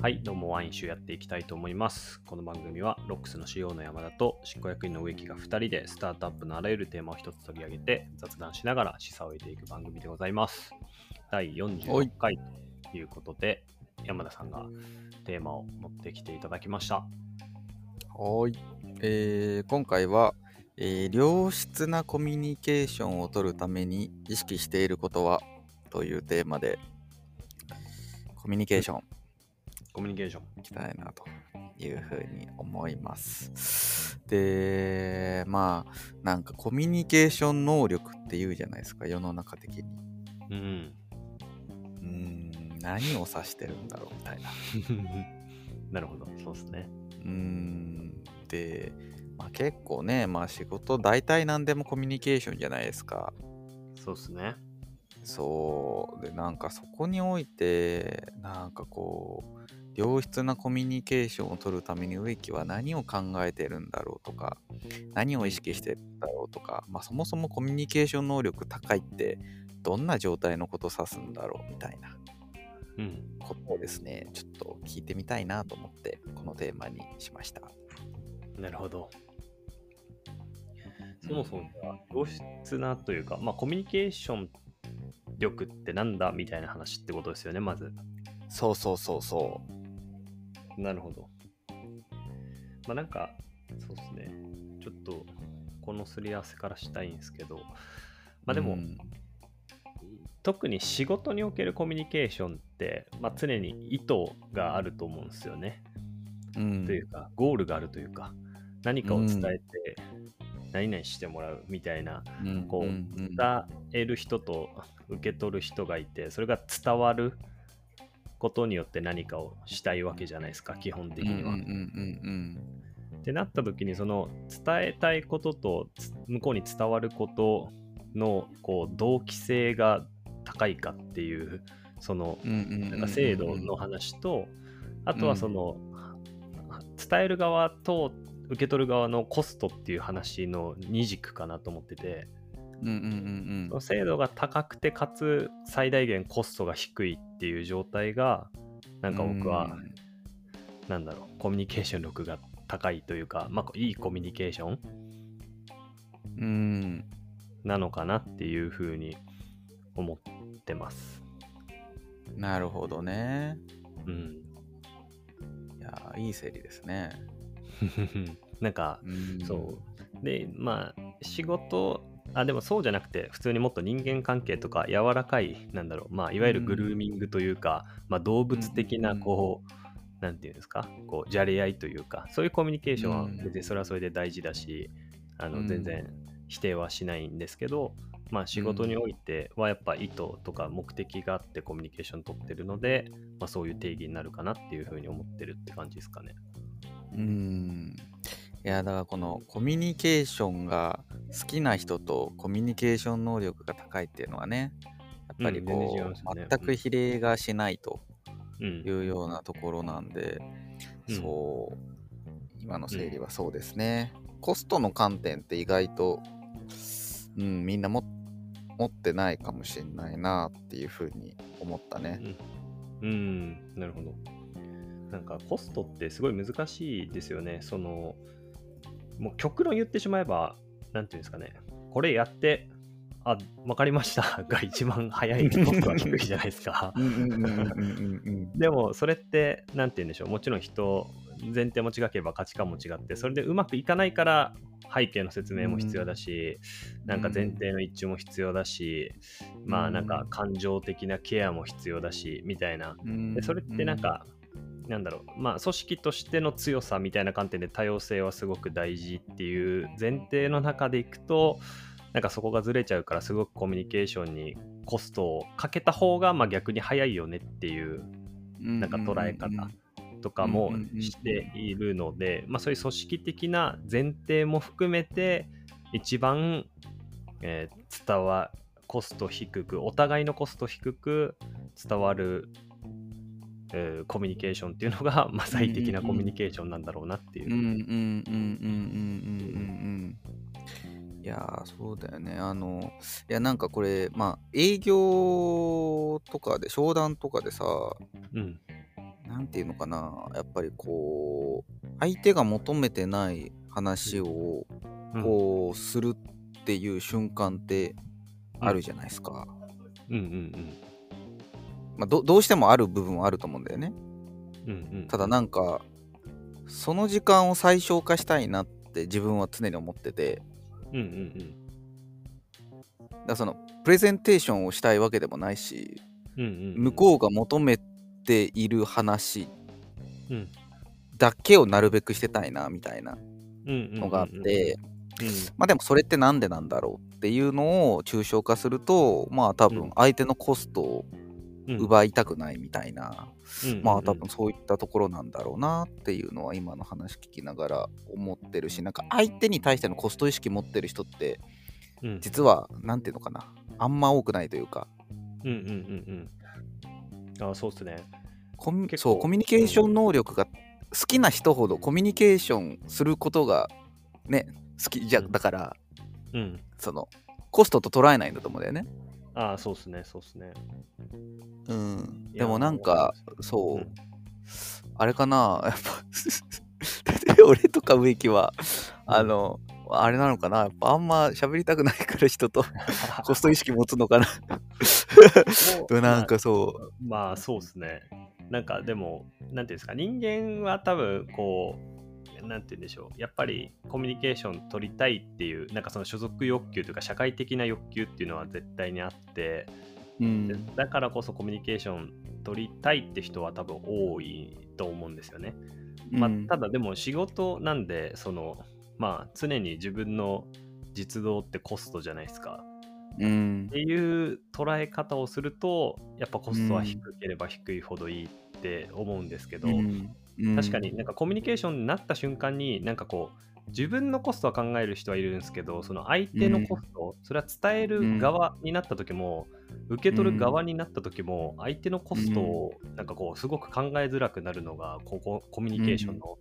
はい、どうもワイン集やっていきたいと思います。この番組はロックスの CEO の山田と執行役員の植木が2人でスタートアップのあらゆるテーマを一つ取り上げて雑談しながら示唆を得ていく番組でございます。第46回ということで、山田さんがテーマを持ってきていただきました。はい、えー今回は、えー良質なコミュニケーションを取るために意識していることは？というテーマでコミュニケーションコミュニケーション。いきたいなというふうに思います。で、まあ、なんかコミュニケーション能力って言うじゃないですか、世の中的に。うん。うーん、何を指してるんだろうみたいな。なるほど、そうですね。うーん、で、まあ、結構ね、まあ仕事大体何でもコミュニケーションじゃないですか。そうですね。そう。で、なんかそこにおいて、なんかこう、良質なコミュニケーションを取るために植木は何を考えてるんだろうとか、何を意識してるんだろうとか、まあそもそもコミュニケーション能力高いって、どんな状態のことを指すんだろうみたいなうん。ことをですね、ちょっと聞いてみたいなと思って、このテーマにしました。なるほど。そもそも良質なというか、まあ、コミュニケーション力ってなんだみたいな話ってことですよね、まず。そうそうそうそう。なるほど。まあなんか、そうですね。ちょっと、このすり合わせからしたいんですけど、まあでも、うん。特に仕事におけるコミュニケーションって、まあ、常に意図があると思うんですよね。うん。というか、ゴールがあるというか、何かを伝えて、何々してもらうみたいな、うん。こう、伝える人と受け取る人がいて、それが伝わることによって何かをしたいわけじゃないですか、基本的には。うんうんうんってなった時にその伝えたいこととつ向こうに伝わることのこう同期性が高いかっていうそのなんか制度の話とあとはその伝える側と受け取る側のコストっていう話の二軸かなと思っててうんうんうんその精度が高くてかつ最大限コストが低いっていう状態がなんか僕はなんだろうコミュニケーション力が高いというか、まあ、いいコミュニケーションうんうんなのかなっていうふうに思ってます。なるほどねうん。いやいい整理ですね なんか、うんそう。で、まあ、仕事、あ、でもそうじゃなくて、普通にもっと人間関係とか柔らかい、なんだろう、まあ、いわゆるグルーミングというか、まあ、動物的な、うん。こう、なんていうんですか、こう、じゃれ合いというか、そういうコミュニケーションはうん。別にそれはそれで大事だし、あの、うん。全然否定はしないんですけど、まあ、仕事においてはやっぱ意図とか目的があってコミュニケーション取ってるので、まあ、そういう定義になるかなっていうふうに思ってるって感じですかね。うんいやだからこのコミュニケーションが好きな人とコミュニケーション能力が高いっていうのはねやっぱりこう全く比例がしないとうんいうようなところなんで、うんそう今の整理はそうですね、コストの観点って意外と、うん、みんなも持ってないかもしれないなっていうふうに思ったね。うん、なるほど。なんかコストってすごい難しいですよね。その、もう極論言ってしまえば、なんていうんですかね、これやって、あ、わかりました。が一番早いコストは低いじゃないですか。うんうんうんうんうんうんでもそれって、なんて言うんでしょう、もちろん人、前提も違ければ価値観も違って、それでうまくいかないから背景の説明も必要だし、なんか前提の一致も必要だし、まあなんか感情的なケアも必要だし、みたいな。うん。でそれってなんか、なんだろう、まあ組織としての強さみたいな観点で多様性はすごく大事っていう前提の中でいくと、なんかそこがずれちゃうからすごくコミュニケーションにコストをかけた方がまあ逆に早いよねっていうなんか捉え方とかもしているので、まあ、そういう組織的な前提も含めて一番、えー伝わコスト低くお互いのコスト低く伝わる、え、コミュニケーションっていうのが、まあ、最適なコミュニケーションなんだろうなっていう。いやそうだよね。あのいやなんかこれまあ営業とかで商談とかでさ、うん、なんていうのかな。やっぱりこう相手が求めてない話をこうするっていう瞬間ってあるじゃないですか。うん、うん、うんうん。まあ、どどうしてもある部分はあると思うんだよね。うんうん。うんただなんかその時間を最小化したいなって自分は常に思ってて。うんうんだからそのプレゼンテーションをしたいわけでもないしうんうんうん。向こうが求めている話うん。だけをなるべくしてたいなみたいなうんのがあって、うんまあでもそれってなんでなんだろうっていうのを抽象化するとまあ多うん。分相手のコストをうん奪いたくないみたいな、うん。まあ多分そういったところなんだろうなっていうのは今の話聞きながら思ってるしなんか相手に対してのコスト意識持ってる人ってうん。実はなんていうのかな。あんま多くないというか。うんうんうんうん。あそうっすね。コミそうコミュニケーション能力が好きな人ほどコミュニケーションすることがね好きじゃうん。だからうん。そのコストと捉えないんだと思うんだよね。あそうっすねそうっすね。うん、でもなんかそう、うん。あれかなやっぱ 俺とか植木はあのあれなのかなやっぱあんま喋りたくないから人と コスト意識持つのかな。なんかそう。まあそうですね。なんかでも、なんていうんですか、人間は多分こう、なんて言うんでしょう、やっぱりコミュニケーション取りたいっていう、なんかその所属欲求というか、社会的な欲求っていうのは絶対にあって、うん。でだからこそコミュニケーション取りたいって人は多分多いと思うんですよね。まあうん、ただでも仕事なんで、その、まあ常に自分の実動ってコストじゃないですか。うん。っていう捉え方をするとやっぱコストは低ければ低いほどいいって思うんですけど、うんうん確かになんかコミュニケーションになった瞬間になんかこう自分のコストは考える人はいるんですけどその相手のコスト、それは伝える側になった時も、受け取る側になった時も相手のコストをなんかこうすごく考えづらくなるのがここコミュニケーションの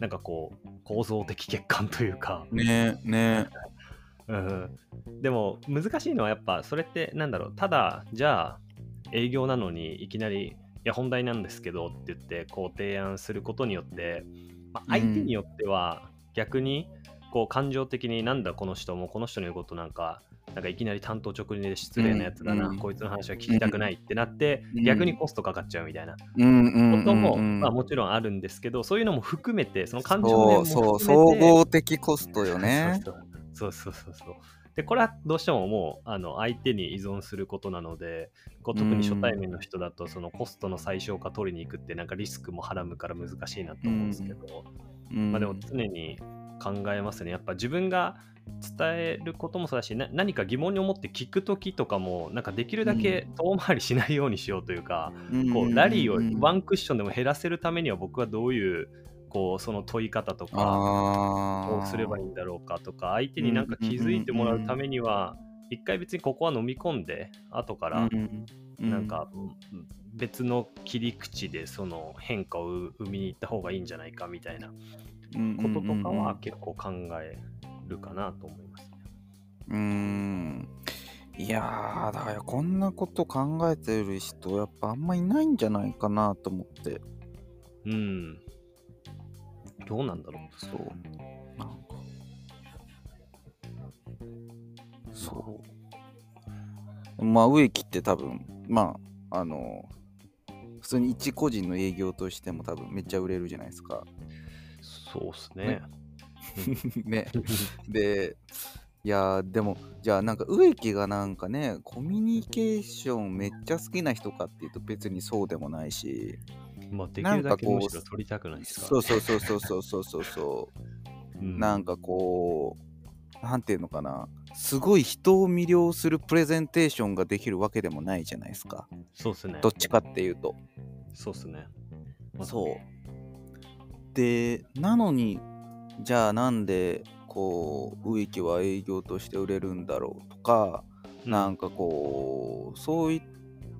なんかこう構造的欠陥というか、ねね。うん、でも難しいのはやっぱそれってなんだろう。ただじゃあ営業なのにいきなりいや本題なんですけどって言ってこう提案することによって、まあ相手によっては逆にこう感情的になんだこの人もこの人の言うことなんかなんかいきなり担当直入で失礼なやつだな、うん。こいつの話は聞きたくないってなって、うん。逆にコストかかっちゃうみたいな。ことも、まあ、もちろんあるんですけどそういうのも含めてその感情面そうもそう含めて総合的コストよね。そ うそうそうそうそう。で、これはどうしてももうあの相手に依存することなので、こう特に初対面の人だと、そのコストの最小化取りに行くって、なんかリスクもはらむから難しいなと思うんですけど、うん。まあでも常に考えますね。やっぱ自分が伝えることもそうだし、な何か疑問に思って聞くときとかも、なんかできるだけ遠回りしないようにしようというか、こうラリーをワンクッションでも減らせるためには僕はどういうこうその問い方とかあこうすればいいんだろうかとか相手になんか気づいてもらうためには一回別にここは飲み込んで後からなんかうん別の切り口でその変化を生みに行った方がいいんじゃないかみたいなこととかは結構考えるかなと思いますね。うん。いやーだからこんなこと考えてる人やっぱあんまいないんじゃないかなと思って。うん。どうなんだろう。そう。なんか。そう。まあ植木って多分まああの普通に一個人の営業としても多分めっちゃ売れるじゃないですか。そうっすね。ね。でいやーでもじゃあなんか植木がなんかねコミュニケーションめっちゃ好きな人かっていうと別にそうでもないしまあできるだけむしろ取りたくないですか？そうそうそうそうそうそうそうそう。うん。なんかこうなんていうのかな。すごい人を魅了するプレゼンテーションができるわけでもないじゃないですか。そうっすね。どっちかっていうと。そうっすね。そう。でなのにじゃあなんでこう植木は営業として売れるんだろうとか、なんかこうそうい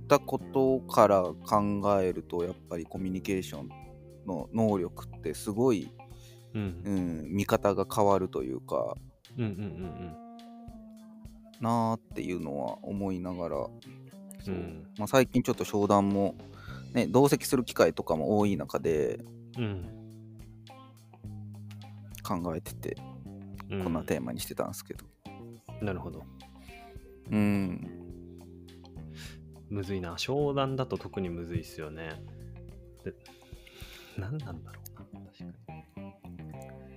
ったことから考えるとやっぱりコミュニケーションの能力ってすごい、うんう。ん、見方が変わるというかうんうんうんなーっていうのは思いながら、うん。うん。まあ、最近ちょっと商談もね、同席する機会とかも多い中でうん。考えてて、うんこんなテーマにしてたんですけど。なるほど。うん。むずいな。商談だと特にむずいっすよね。で、何なんだろうな。確かに。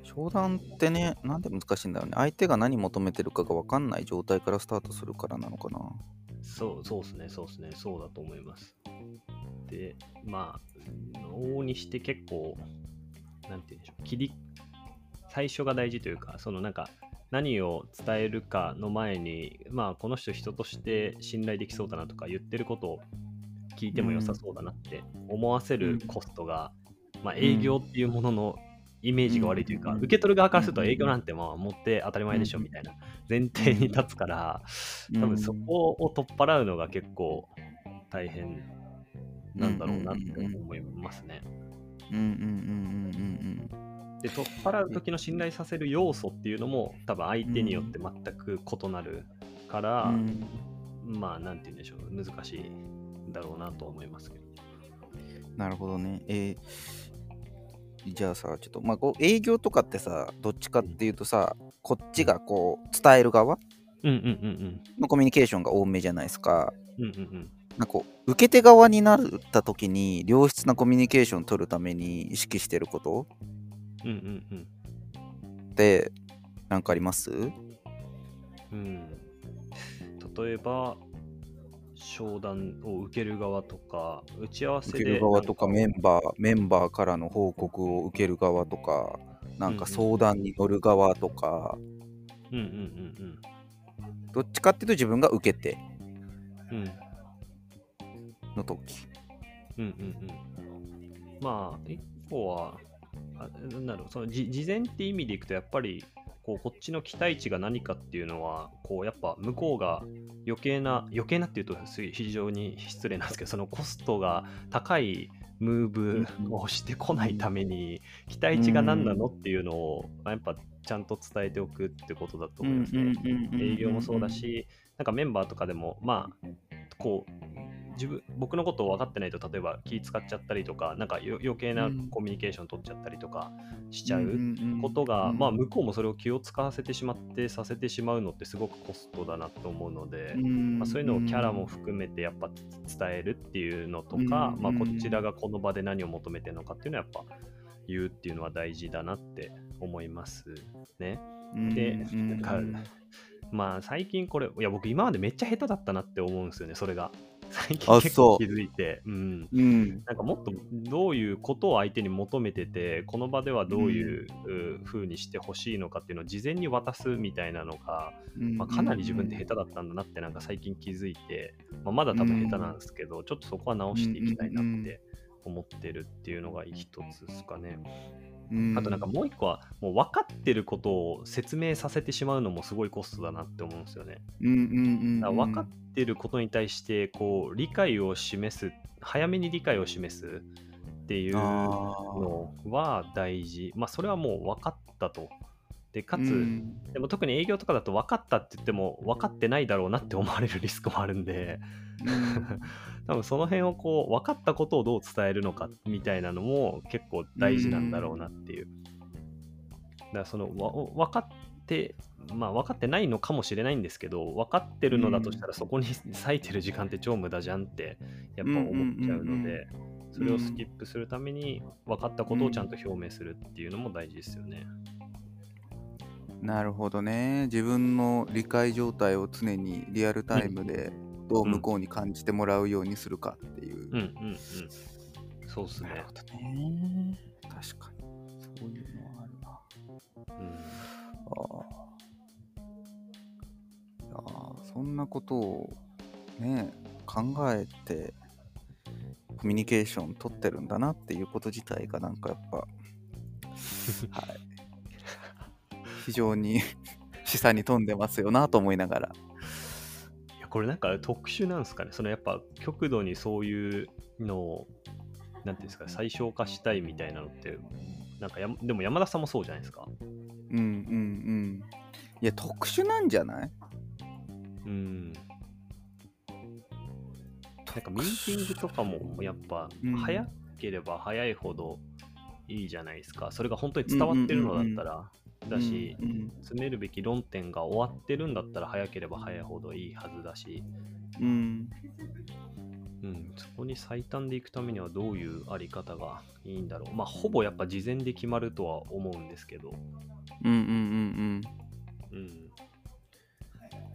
商談ってね、なんで難しいんだろうね。相手が何求めてるかが分かんない状態からスタートするからなのかな。そう、そうですね、そうですね、そうだと思います。で、まあ、往々にして結構、なんて言うんでしょう、切り、最初が大事というか、そのなんか、何を伝えるかの前に、まあ、この人人として信頼できそうだなとか、言ってることを聞いても良さそうだなって思わせるコストが、まあ、営業っていうもののイメージが悪いというか、うん。受け取る側からするとうん。営業なんてまあ持って当たり前でしょうん。みたいな前提に立つから、多分そこを取っ払うのが結構大変なんだろうなって思いますね。うんうんうんうんうんで、取っ払う時の信頼させる要素っていうのも多分相手によって全く異なるから、うんまあなんて言うんでしょう、難しいんだろうなと思いますけど。なるほどね。えーじゃあさ、ちょっと、まあ、こう営業とかってさ、どっちかっていうとさ、こっちがこう、伝える側うんうんうんのコミュニケーションが多めじゃないですか。うん。うんうんうん。なんか受け手側になった時に、良質なコミュニケーションを取るために意識してることうんうんうん。って、なんかあります？うん、例えば、商談を受ける側とか、打ち合わせで。受ける側とかメンンバー、メンバーからの報告を受ける側とか、なんかうん相談に乗る側とか、うんうんうんどっちかっていうと自分が受けてうん。うんの時。うんうんうん。まあ、一方は、あなんだろう、そのじ事前って意味でいくと、やっぱり、こうこっちの期待値が何かっていうのは、こうやっぱ向こうが余計な、余計なっていうとす非常に失礼なんですけど、そのコストが高いムーブをしてこないために、期待値が何なのっていうのを、まあやっぱちゃんと伝えておくってことだと思いますね。営業もそうだし、なんかメンバーとかでも、まあ、こう、自分僕のことを分かってないと、例えば気使っちゃったりとか、なんかよ余計なうん。コミュニケーション取っちゃったりとかしちゃううことが、まあ、向こうもそれを気を使わせてしまって、させてしまうのってすごくコストだなと思うので、まあ、そういうのをキャラも含めてやっぱ伝えるっていうのとか、うんまあ、こちらがこの場で何を求めてるのかっていうのはやっぱ言うっていうのは大事だなって思いますね。でなんかまあ最近これ、いや僕今までめっちゃ下手だったなって思うんですよね、それが。最近あ結構気づいて。うん。うんなんかもっとどういうことを相手に求めてて、この場ではどういうう風にしてほしいのかっていうのを事前に渡すみたいなのが、まあ、かなり自分で下手だったんだなってなんか最近気づいて、まあ、まだ多分下手なんですけど、ちょっとそこは直していきたいなって思ってるっていうのが一つですかね。あとなんかもう一個は、もう分かってることを説明させてしまうのもすごいコストだなって思うんですよね。うんうんうんだから分かってることに対して、こう、理解を示す、早めに理解を示すっていうのは大事。まあ、それはもう分かったと。で、かつ、でも特に営業とかだと分かったって言っても分かってないだろうなって思われるリスクもあるんで、多分その辺をこう分かったことをどう伝えるのかみたいなのも結構大事なんだろうなっていう。だからそのわ分かって、まあ分かってないのかもしれないんですけど、分かってるのだとしたらそこに 割いてる時間って超無駄じゃんってやっぱ思っちゃうので、それをスキップするために分かったことをちゃんと表明するっていうのも大事ですよね。なるほどね。自分の理解状態を常にリアルタイムでどう向こうに感じてもらうようにするかっていう。うんうんうん。そうっすねなる。ほどね。確かに。そういうのはあるな。うんああ。いやーそんなことをね、考えてコミュニケーション取ってるんだなっていうこと自体がなんかやっぱ、はい。非常に 示唆に富んでますよなと思いながら。いやこれなんか特殊なんですかね。そのやっぱ極度にそういうのを、なんていうんですかね、最小化したいみたいなのって、なんかやでも山田さんもそうじゃないですか。うんうんうん。いや、特殊なんじゃない？うん。なんかミーティングとかもやっぱうん早ければ早いほどいいじゃないですか。それが本当に伝わってるのだったら、だし、うんうん。詰めるべき論点が終わってるんだったら早ければ早いほどいいはずだし、うん。うん、そこに最短でいくためにはどういうあり方がいいんだろう。まあ、ほぼやっぱ事前で決まるとは思うんですけど、うんうんうんうん。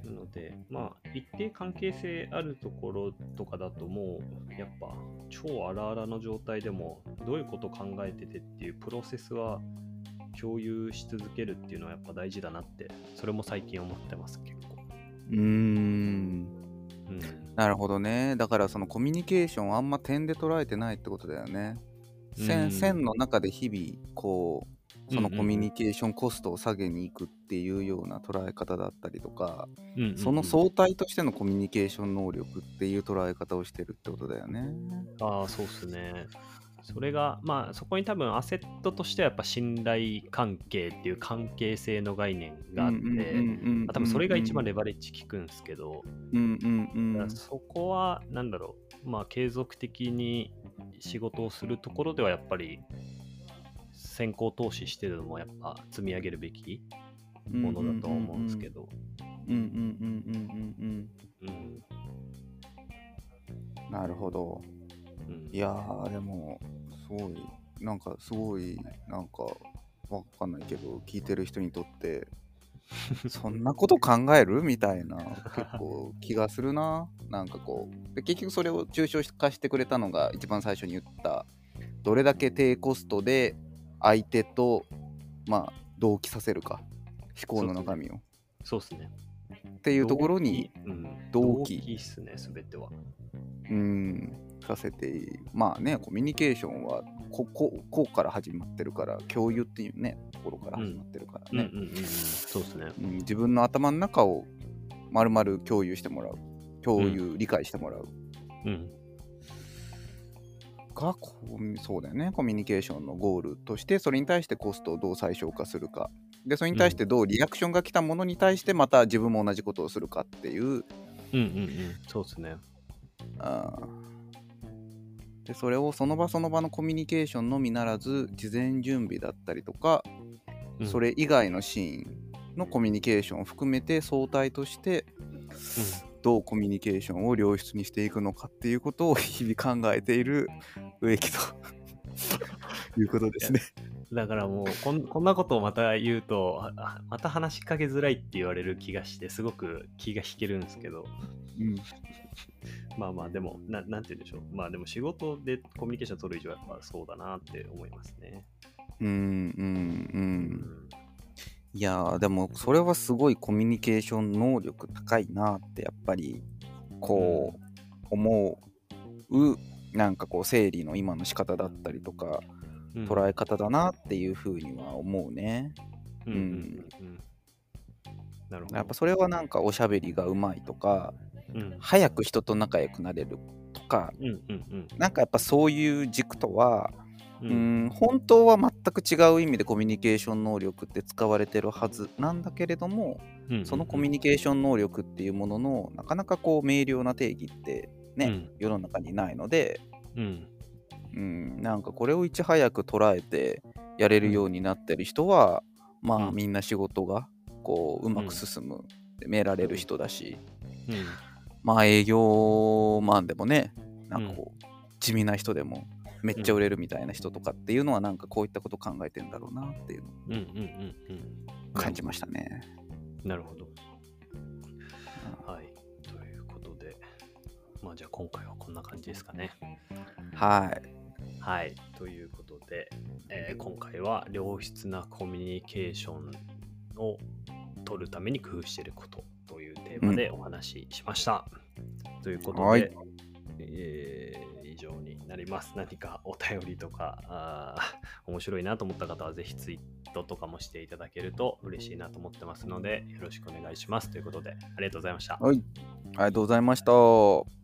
なので、まあ、一定関係性あるところとかだともう、やっぱ、超荒々の状態でも、どういうことを考えててっていうプロセスは共有し続けるっていうのはやっぱ大事だなって、それも最近思ってます、結構。うーんうん。なるほどねだからそのコミュニケーションをあんま点で捉えてないってことだよね線,、うん線の中で日々こうそのコミュニケーションコストを下げに行くっていうような捉え方だったりとか、うんうんうんその相対としてのコミュニケーション能力っていう捉え方をしてるってことだよね。ああ、そうっすね。それが、まあ、そこに多分アセットとしてはやっぱ信頼関係っていう関係性の概念があって、まあ多分それが一番レバレッジ効くんですけど、そこは、なんだろう、まあ、継続的に仕事をするところではやっぱり、先行投資してるのもやっぱ積み上げるべきものだとは思うんですけど、うんうんうんうんうんうん、うんなるほど。うんいやーでもすごいなんかすごいなんかわかんないけど聞いてる人にとってそんなこと考える？みたいな結構気がするな。なんかこうで結局それを抽象化してくれたのが一番最初に言ったどれだけ低コストで相手とまあ同期させるか？思考の中身を。そうですね。っていうところに動動機機、うん、動機っすね、すべては。うんさせてまあねコミュニケーションはこここうから始まってるから共有っていうねところから始まってるからね、うんうんうんうん、そうですね。うん自分の頭の中を丸々共有してもらう。共有、理解してもらう。うん。がこうそうだよね。コミュニケーションのゴールとしてそれに対してコストをどう最小化するか。でそれに対してどうリアクションが来たものに対してまた自分も同じことをするかっていう。うんうんうん、そうですね。あーでそれをその場その場のコミュニケーションのみならず事前準備だったりとか、うん。それ以外のシーンのコミュニケーションを含めて相対としてどうコミュニケーションを良質にしていくのかっていうことを日々考えている植木と いうことですね。だからもうこん、こんなことをまた言うと、また話しかけづらいって言われる気がして、すごく気が引けるんですけど、うんまあまあ、でも、ななんて言うんでしょう。まあでも仕事でコミュニケーション取る以上はやっぱそうだなって思いますね。うんうんううんん。いやーでもそれはすごいコミュニケーション能力高いなってやっぱりこう思うなんかこう整理の今の仕方だったりとかうん捉え方だなっていうふうには思うね。うん。なるほど。やっぱそれはなんかおしゃべりがうまいとかうん。早く人と仲良くなれるとかうんうんうん。なんかやっぱそういう軸とはううんん本当は全く違う意味でコミュニケーション能力って使われてるはずなんだけれどもうんうんそのコミュニケーション能力っていうもののなかなかこう明瞭な定義ってね、うん。世の中にないので、うん。うん、なんかこれをいち早く捉えてやれるようになってる人は、まあうんみんな仕事がこううまく進む、でめられる人だし、うんまあ営業マンでもねなんかこう、地味な人でもめっちゃ売れるみたいな人とかっていうのはなんかこういったこと考えてんだろうなっていうのを感じましたね。なるほど。はい。ということで、まあじゃあ今回はこんな感じですかね。はい。はい。ということで、えー今回は良質なコミュニケーションを取るために工夫していることーマでお話ししました。ということで、はいえー以上になります。何かお便りとか、あー面白いなと思った方はぜひツイートとかもしていただけると嬉しいなと思ってますので、よろしくお願いします。ということで、ありがとうございました。はい。ありがとうございました。